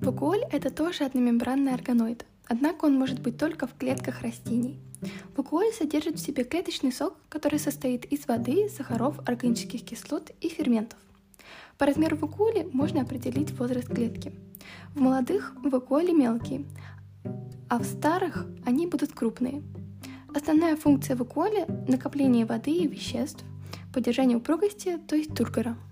Вакуоль – это тоже одномембранный органоид, однако он может быть только в клетках растений. Вакуоль содержит в себе клеточный сок, который состоит из воды, сахаров, органических кислот и ферментов. По размеру вакуоли можно определить возраст клетки. В молодых вакуоли мелкие, а в старых они будут крупные. Основная функция вакуоли – накопление воды и веществ, поддержание упругости, то есть тургора –